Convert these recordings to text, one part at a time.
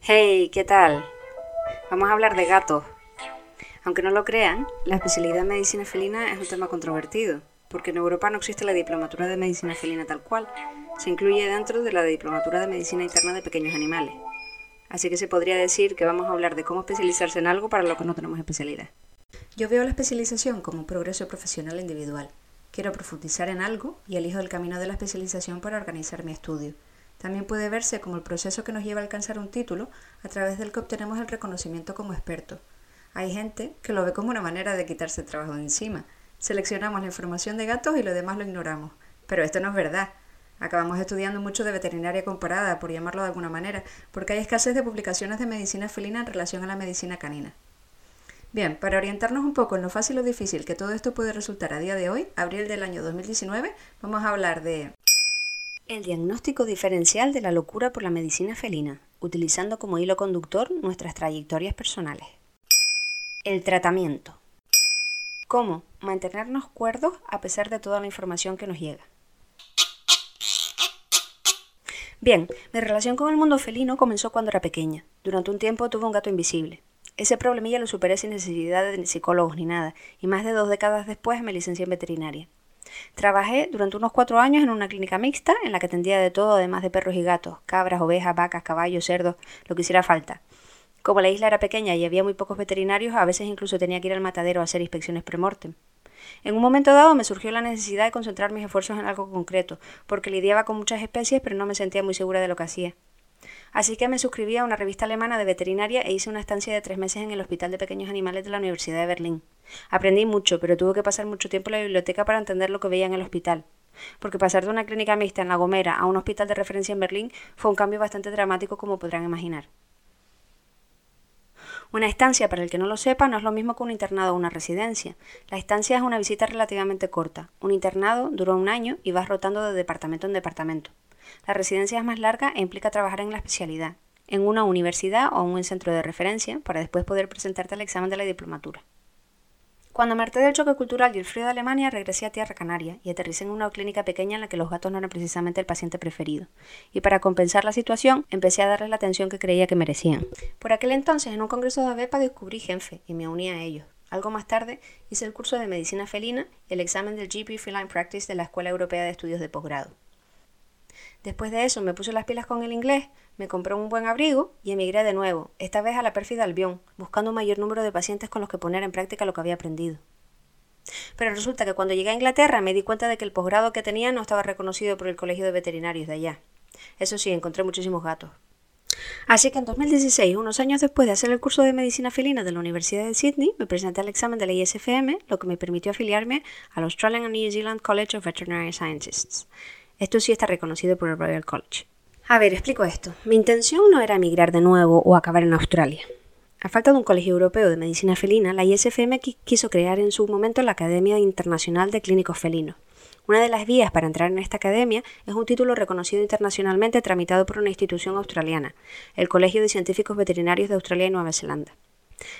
Hey, ¿qué tal? Vamos a hablar de gatos. Aunque no lo crean, la especialidad en medicina felina es un tema controvertido, porque en Europa no existe la diplomatura de medicina felina tal cual, se incluye dentro de la diplomatura de medicina interna de pequeños animales. Así que se podría decir que vamos a hablar de cómo especializarse en algo para lo que no tenemos especialidad. Yo veo la especialización como un progreso profesional individual. Quiero profundizar en algo y elijo el camino de la especialización para organizar mi estudio. También puede verse como el proceso que nos lleva a alcanzar un título a través del que obtenemos el reconocimiento como experto. Hay gente que lo ve como una manera de quitarse el trabajo de encima. Seleccionamos la información de gatos y lo demás lo ignoramos. Pero esto no es verdad. Acabamos estudiando mucho de veterinaria comparada, por llamarlo de alguna manera, porque hay escasez de publicaciones de medicina felina en relación a la medicina canina. Bien, para orientarnos un poco en lo fácil o difícil que todo esto puede resultar a día de hoy, abril del año 2019, vamos a hablar de el diagnóstico diferencial de la locura por la medicina felina, utilizando como hilo conductor nuestras trayectorias personales. El tratamiento. Cómo mantenernos cuerdos a pesar de toda la información que nos llega. Bien, mi relación con el mundo felino comenzó cuando era pequeña. Durante un tiempo tuve un gato invisible. Ese problemilla lo superé sin necesidad de psicólogos ni nada, y más de dos décadas después me licencié en veterinaria. Trabajé durante unos cuatro años en una clínica mixta en la que atendía de todo, además de perros y gatos, cabras, ovejas, vacas, caballos, cerdos, lo que hiciera falta. Como la isla era pequeña y había muy pocos veterinarios, a veces incluso tenía que ir al matadero a hacer inspecciones premortem. En un momento dado me surgió la necesidad de concentrar mis esfuerzos en algo concreto, porque lidiaba con muchas especies pero no me sentía muy segura de lo que hacía. Así que me suscribí a una revista alemana de veterinaria e hice una estancia de tres meses en el Hospital de Pequeños Animales de la Universidad de Berlín. Aprendí mucho, pero tuve que pasar mucho tiempo en la biblioteca para entender lo que veía en el hospital. Porque pasar de una clínica mixta en La Gomera a un hospital de referencia en Berlín fue un cambio bastante dramático como podrán imaginar. Una estancia, para el que no lo sepa, no es lo mismo que un internado o una residencia. La estancia es una visita relativamente corta. Un internado dura un año y vas rotando de departamento en departamento. La residencia es más larga e implica trabajar en la especialidad, en una universidad o en un centro de referencia, para después poder presentarte al examen de la diplomatura. Cuando me del choque cultural y el frío de Alemania, regresé a Tierra Canaria y aterricé en una clínica pequeña en la que los gatos no eran precisamente el paciente preferido. Y para compensar la situación, empecé a darles la atención que creía que merecían. Por aquel entonces, en un congreso de ABEPA descubrí Genfe y me uní a ellos. Algo más tarde, hice el curso de medicina felina y el examen del GP Feline Practice de la Escuela Europea de Estudios de Posgrado. Después de eso me puse las pilas con el inglés, me compré un buen abrigo y emigré de nuevo, esta vez a la pérfida Albión, buscando un mayor número de pacientes con los que poner en práctica lo que había aprendido. Pero resulta que cuando llegué a Inglaterra me di cuenta de que el posgrado que tenía no estaba reconocido por el Colegio de Veterinarios de allá. Eso sí, encontré muchísimos gatos. Así que en 2016, unos años después de hacer el curso de medicina felina de la Universidad de Sydney, me presenté al examen de la ISFM, lo que me permitió afiliarme al Australian New Zealand College of Veterinary Scientists. Esto sí está reconocido por el Royal College. A ver, explico esto. Mi intención no era emigrar de nuevo o acabar en Australia. A falta de un colegio europeo de medicina felina, la ISFM quiso crear en su momento la Academia Internacional de Clínicos Felinos. Una de las vías para entrar en esta academia es un título reconocido internacionalmente tramitado por una institución australiana, el Colegio de Científicos Veterinarios de Australia y Nueva Zelanda.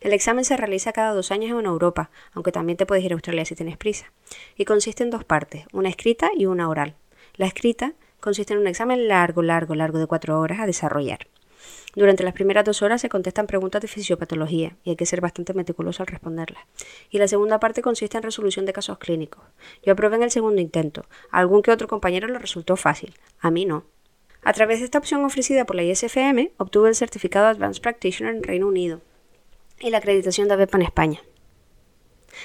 El examen se realiza cada dos años en Europa, aunque también te puedes ir a Australia si tienes prisa, y consiste en dos partes, una escrita y una oral. La escrita consiste en un examen largo, largo, largo de cuatro horas a desarrollar. Durante las primeras dos horas se contestan preguntas de fisiopatología y hay que ser bastante meticuloso al responderlas. Y la segunda parte consiste en resolución de casos clínicos. Yo aprobé en el segundo intento. A algún que otro compañero le resultó fácil. A mí no. A través de esta opción ofrecida por la ISFM, obtuve el certificado Advanced Practitioner en Reino Unido y la acreditación de ABEPA en España.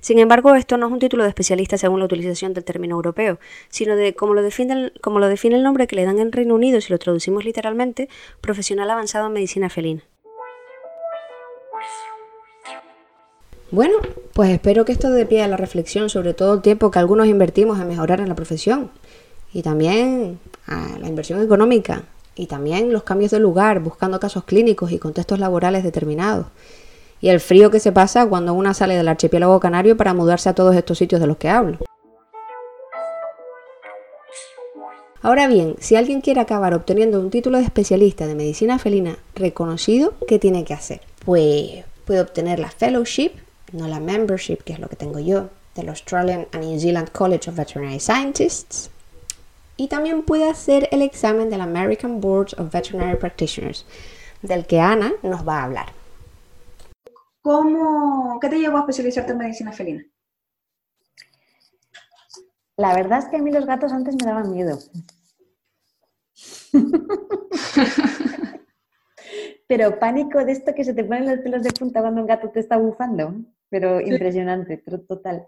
Sin embargo, esto no es un título de especialista según la utilización del término europeo, sino de, como lo, define, el nombre que le dan en Reino Unido si lo traducimos literalmente, profesional avanzado en medicina felina. Bueno, pues espero que esto dé pie a la reflexión sobre todo el tiempo que algunos invertimos en mejorar en la profesión y también a la inversión económica y también los cambios de lugar buscando casos clínicos y contextos laborales determinados y el frío que se pasa cuando una sale del archipiélago canario para mudarse a todos estos sitios de los que hablo. Ahora bien, si alguien quiere acabar obteniendo un título de especialista de medicina felina reconocido, ¿qué tiene que hacer? Pues Puede obtener la fellowship, no la membership, que es lo que tengo yo, del Australian and New Zealand College of Veterinary Scientists. Y también puede hacer el examen del American Board of Veterinary Practitioners, del que Ana nos va a hablar. ¿Cómo, ¿Qué te llevó a especializarte en medicina felina? La verdad es que a mí los gatos antes me daban miedo. pero pánico de esto que se te ponen los pelos de punta cuando un gato te está bufando. Pero impresionante, pero total.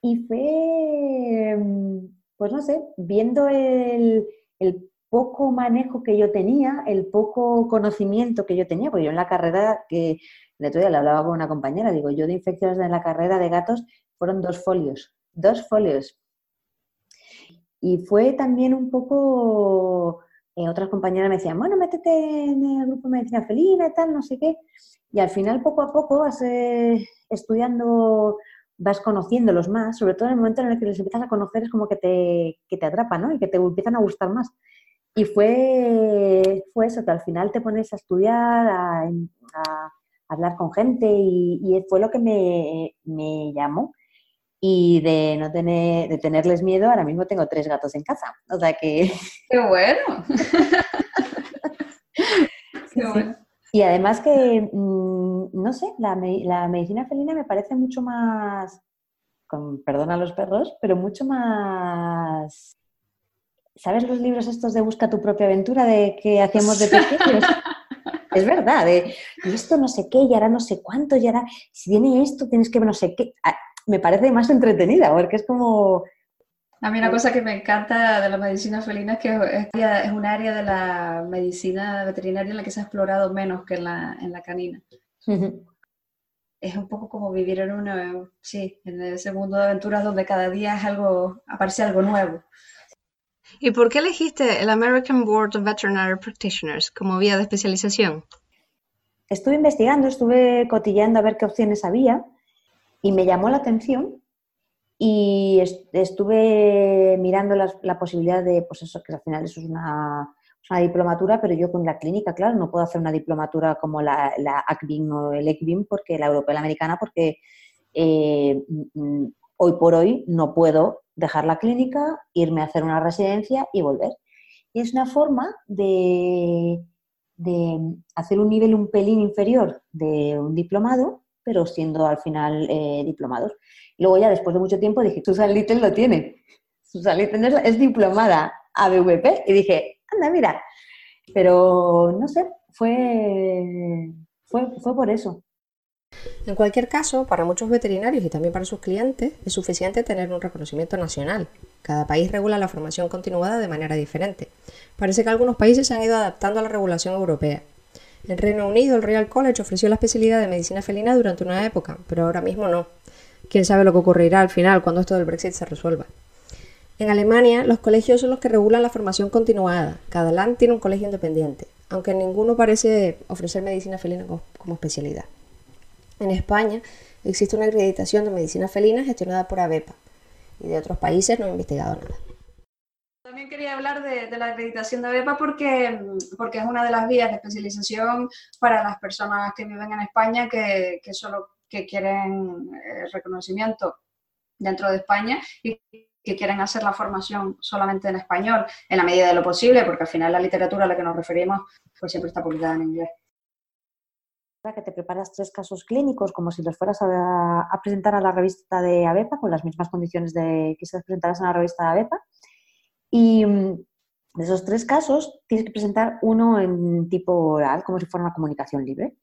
Y fue, mm, pues no sé, viendo el, poco manejo que yo tenía, el poco conocimiento que yo tenía, porque yo en la carrera, que el otro día le hablaba con una compañera, digo, yo de infecciones en la carrera de gatos fueron dos folios, dos folios. Y fue también un poco, eh, otras compañeras me decían, bueno, métete en el grupo de medicina felina y tal, no sé qué. Y al final, poco a poco, vas eh, estudiando vas conociéndolos más, sobre todo en el momento en el que les empiezas a conocer es como que te, que te atrapan, ¿no? Y que te empiezan a gustar más. Y fue, fue eso, que al final te pones a estudiar, a, hablar con gente y, fue lo que me, me, llamó. Y de no tener, de tenerles miedo, ahora mismo tengo tres gatos en casa. O sea que... ¡Qué bueno! Qué bueno. Y además que, mm, no sé, la, medicina felina me parece mucho más, con perdón a los perros, pero mucho más... ¿Sabes los libros estos de Busca tu propia aventura de que hacíamos de pequeños? Es verdad, de esto no sé qué, y ahora no sé cuánto, y ahora si viene esto tienes que no sé qué. Ah, me parece más entretenida, porque es como a mí una cosa que me encanta de la medicina felina es que es, un área de la medicina veterinaria en la que se ha explorado menos que en la, en la canina. Es un poco como vivir en una, sí, en ese mundo de aventuras donde cada día es algo, aparece algo nuevo. ¿Y por qué elegiste el American Board of Veterinary Practitioners como vía de especialización? Estuve investigando, estuve cotilleando a ver qué opciones había y me llamó la atención y estuve mirando la, posibilidad de, pues eso, que al final eso es una, diplomatura, pero yo con la clínica, claro, no puedo hacer una diplomatura como la, la ACBIM o el ECBIM, porque la europea y la americana, porque eh, hoy por hoy no puedo dejar la clínica, irme a hacer una residencia y volver. Y es una forma de, hacer un nivel un pelín inferior de un diplomado, pero siendo al final eh, diplomados. Luego ya después de mucho tiempo dije, Susan Little lo tiene. Susan Little es, diplomada ABVP y dije, anda, mira. Pero no sé, fue, fue, fue por eso. En cualquier caso, para muchos veterinarios y también para sus clientes, es suficiente tener un reconocimiento nacional. Cada país regula la formación continuada de manera diferente. Parece que algunos países se han ido adaptando a la regulación europea. En Reino Unido, el Royal College ofreció la especialidad de medicina felina durante una época, pero ahora mismo no quién sabe lo que ocurrirá al final cuando esto del Brexit se resuelva. En Alemania, los colegios son los que regulan la formación continuada. Cada land tiene un colegio independiente, aunque ninguno parece ofrecer medicina felina como especialidad. En España existe una acreditación de medicina felina gestionada por ABEPA y de otros países no he investigado nada. También quería hablar de, la acreditación de ABEPA porque, porque es una de las vías de especialización para las personas que viven en España que, que solo que quieren eh, reconocimiento dentro de España y que quieren hacer la formación solamente en español, en la medida de lo posible, porque al final la literatura a la que nos referimos pues siempre está publicada en inglés. Que te preparas tres casos clínicos como si los fueras a, presentar a la revista de ABEPA con las mismas condiciones de que se presentaras en la revista de ABEPA. Y mm, de esos tres casos tienes que presentar uno en tipo oral, como si fuera una comunicación libre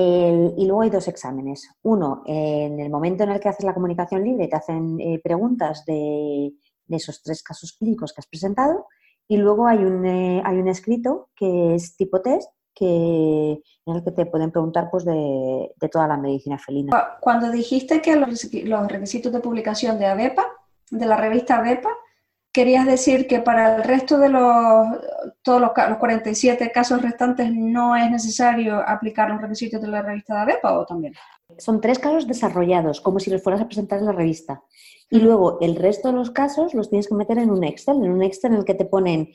y luego hay dos exámenes. Uno, en el momento en el que haces la comunicación libre, te hacen eh, preguntas de, esos tres casos clínicos que has presentado. Y luego hay un, eh, hay un escrito que es tipo test, que, en el que te pueden preguntar pues, de, toda la medicina felina. Cuando dijiste que los, los requisitos de publicación de ABEPA, de la revista ABEPA, querías decir que para el resto de los, todos los, 47 casos restantes no es necesario aplicar los requisitos de la revista de ABEPA o también? Son tres casos desarrollados, como si los fueras a presentar en la revista. Y luego el resto de los casos los tienes que meter en un Excel, en un Excel en el que te ponen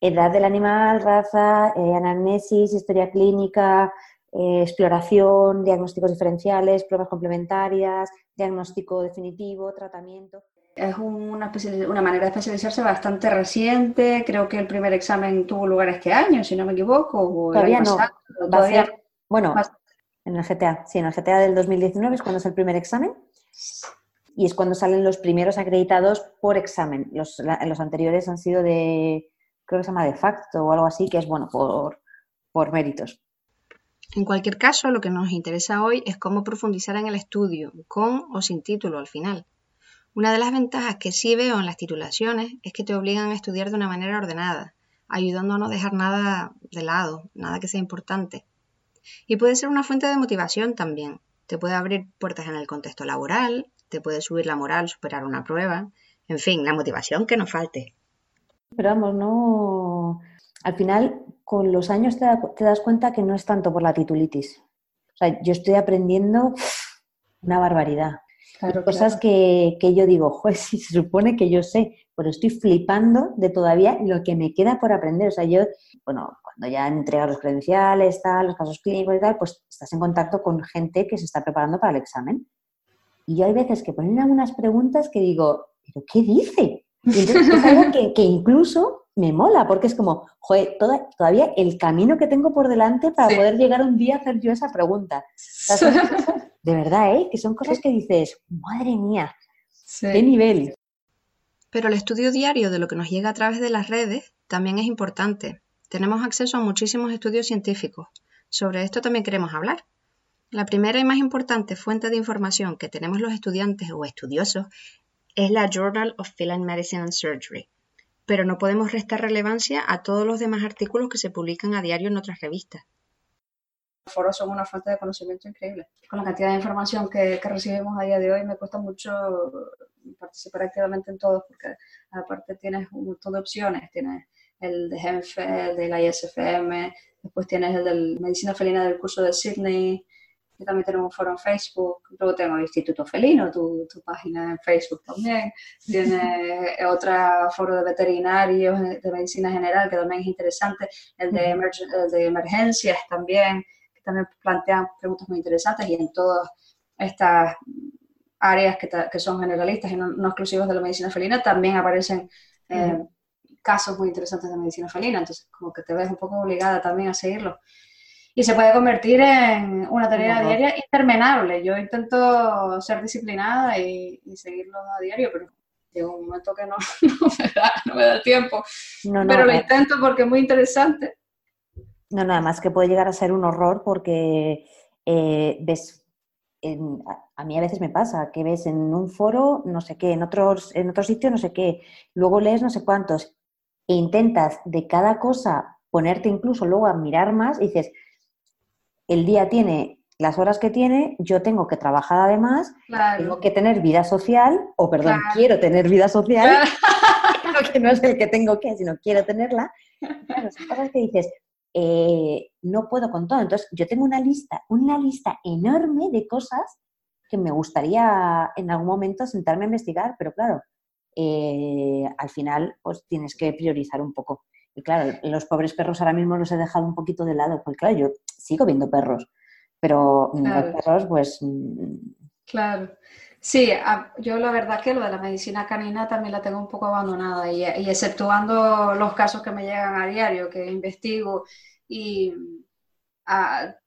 edad del animal, raza, eh, anamnesis, historia clínica, eh, exploración, diagnósticos diferenciales, pruebas complementarias, diagnóstico definitivo, tratamiento. Es una, una, manera de especializarse bastante reciente. Creo que el primer examen tuvo lugar este año, si no me equivoco. todavía no. Todavía, bueno, en el GTA. Sí, en el GTA del 2019 es cuando es el primer examen. Y es cuando salen los primeros acreditados por examen. Los, los anteriores han sido de, creo que se llama de facto o algo así, que es bueno por, por méritos. En cualquier caso, lo que nos interesa hoy es cómo profundizar en el estudio, con o sin título al final. Una de las ventajas que sí veo en las titulaciones es que te obligan a estudiar de una manera ordenada, ayudando a no dejar nada de lado, nada que sea importante. Y puede ser una fuente de motivación también. Te puede abrir puertas en el contexto laboral, te puede subir la moral, superar una prueba, en fin, la motivación que nos falte. Pero vamos, no. Al final, con los años te, das cuenta que no es tanto por la titulitis. O sea, yo estoy aprendiendo una barbaridad. Claro, cosas Que, que, yo digo, joder, si se supone que yo sé, pero estoy flipando de todavía lo que me queda por aprender. O sea, yo, bueno, cuando ya entregas los credenciales, tal, los casos clínicos y tal, pues estás en contacto con gente que se está preparando para el examen. Y yo hay veces que ponen algunas preguntas que digo, ¿pero qué dice? Y entonces es algo que, que incluso me mola, porque es como, joder, todavía el camino que tengo por delante para poder llegar un día a hacer yo esa pregunta. de verdad, ¿eh? Que son cosas que dices, madre mía, qué nivel. Pero el estudio diario de lo que nos llega a través de las redes también es importante. Tenemos acceso a muchísimos estudios científicos. Sobre esto también queremos hablar. La primera y más importante fuente de información que tenemos los estudiantes o estudiosos es la Journal of Feline Medicine and Surgery, pero no podemos restar relevancia a todos los demás artículos que se publican a diario en otras revistas. Los foros son una fuente de conocimiento increíble. Con la cantidad de información que, recibimos a día de hoy me cuesta mucho participar activamente en todos porque aparte tienes un montón de opciones. Tienes el de GENFE, el de la ISFM, después tienes el de Medicina Felina del curso de Sydney, también tenemos un foro en Facebook, luego tengo el Instituto Felino, tu, tu página en Facebook también, tiene otro foro de veterinarios de medicina general que también es interesante, el de, de emergencias también, que también plantean preguntas muy interesantes y en todas estas áreas que, que son generalistas y no, exclusivas de la medicina felina también aparecen eh, casos muy interesantes de medicina felina, entonces como que te ves un poco obligada también a seguirlo y se puede convertir en una tarea diaria interminable. Yo intento ser disciplinada y, seguirlo a diario, pero llega un momento que no, me, da, tiempo. pero lo eh. intento porque es muy interesante. No, nada más que puede llegar a ser un horror porque eh, ves, a mí a veces me pasa que ves en un foro no sé qué, en, otros, en otro sitio no sé qué, luego lees no sé cuántos e intentas de cada cosa ponerte incluso luego a mirar más y dices, el día tiene las horas que tiene, yo tengo que trabajar además, tengo que tener vida social, o perdón, quiero tener vida social, que no es el que tengo que, sino quiero tenerla. Claro, son cosas que dices, eh, no puedo con todo. Entonces, yo tengo una lista, una lista enorme de cosas que me gustaría en algún momento sentarme a investigar, pero claro, eh, al final, pues tienes que priorizar un poco. Y claro, los pobres perros ahora mismo los he dejado un poquito de lado, porque claro, yo sigo viendo perros, pero los perros, pues... Mm, claro. Sí, yo la verdad que lo de la medicina canina también la tengo un poco abandonada y, y exceptuando los casos que me llegan a diario, que investigo y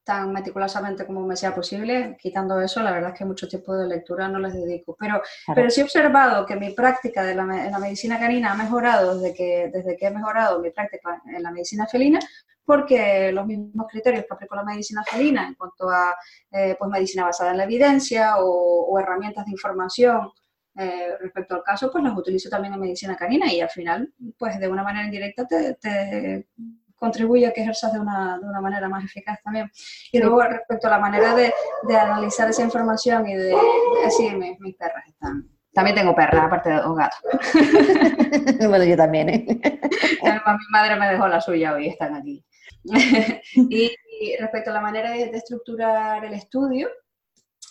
tan meticulosamente como me sea posible. Quitando eso, la verdad es que mucho tiempo de lectura no les dedico. Pero, pero sí he observado que mi práctica de la, en la medicina canina ha mejorado desde que, desde que he mejorado mi práctica en la medicina felina, porque los mismos criterios que aplico la medicina felina en cuanto a eh, pues medicina basada en la evidencia o, herramientas de información eh, respecto al caso, pues las utilizo también en medicina canina y al final, pues de una manera indirecta te, te contribuye a que ejerzas de una, de una manera más eficaz también. Y luego respecto a la manera de, de analizar esa información y de, decir, mis, mis perras están... También tengo perras, aparte de dos gatos. bueno, yo también, ¿eh? mi madre me dejó la suya hoy, están aquí. y, respecto a la manera de, de, estructurar el estudio,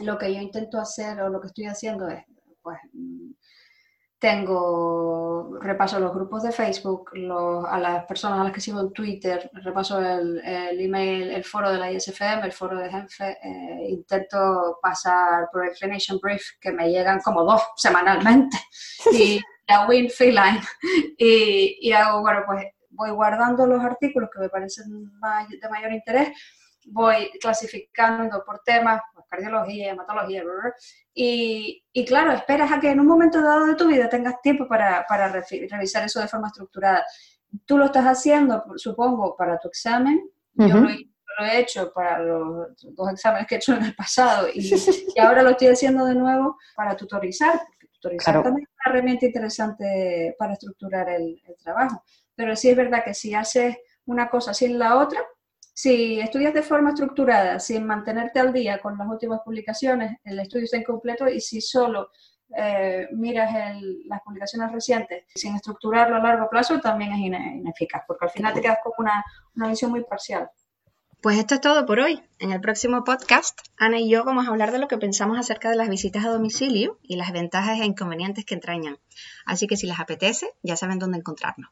lo que yo intento hacer o lo que estoy haciendo es, pues, tengo, repaso los grupos de Facebook, a las personas a las que sigo en Twitter, repaso el, email, el foro de la ISFM, el foro de Genfe, eh, intento pasar por el Clinician Brief, que me llegan como dos semanalmente, y la Win Feline, y, y hago, bueno, pues voy guardando los artículos que me parecen de mayor interés voy clasificando por temas, pues, cardiología, hematología, y, y, claro, esperas a que en un momento dado de tu vida tengas tiempo para, para revisar eso de forma estructurada. Tú lo estás haciendo, supongo, para tu examen. Yo lo, he hecho para los dos exámenes que he hecho en el pasado y, y ahora lo estoy haciendo de nuevo para tutorizar, tutorizar también es una herramienta interesante para estructurar el, el trabajo. Pero sí es verdad que si haces una cosa sin la otra, si estudias de forma estructurada, sin mantenerte al día con las últimas publicaciones, el estudio está incompleto y si solo eh, miras las publicaciones recientes sin estructurarlo a largo plazo, también es ineficaz, porque al final te quedas con una, una visión muy parcial. Pues esto es todo por hoy. En el próximo podcast, Ana y yo vamos a hablar de lo que pensamos acerca de las visitas a domicilio y las ventajas e inconvenientes que entrañan. Así que si les apetece, ya saben dónde encontrarnos.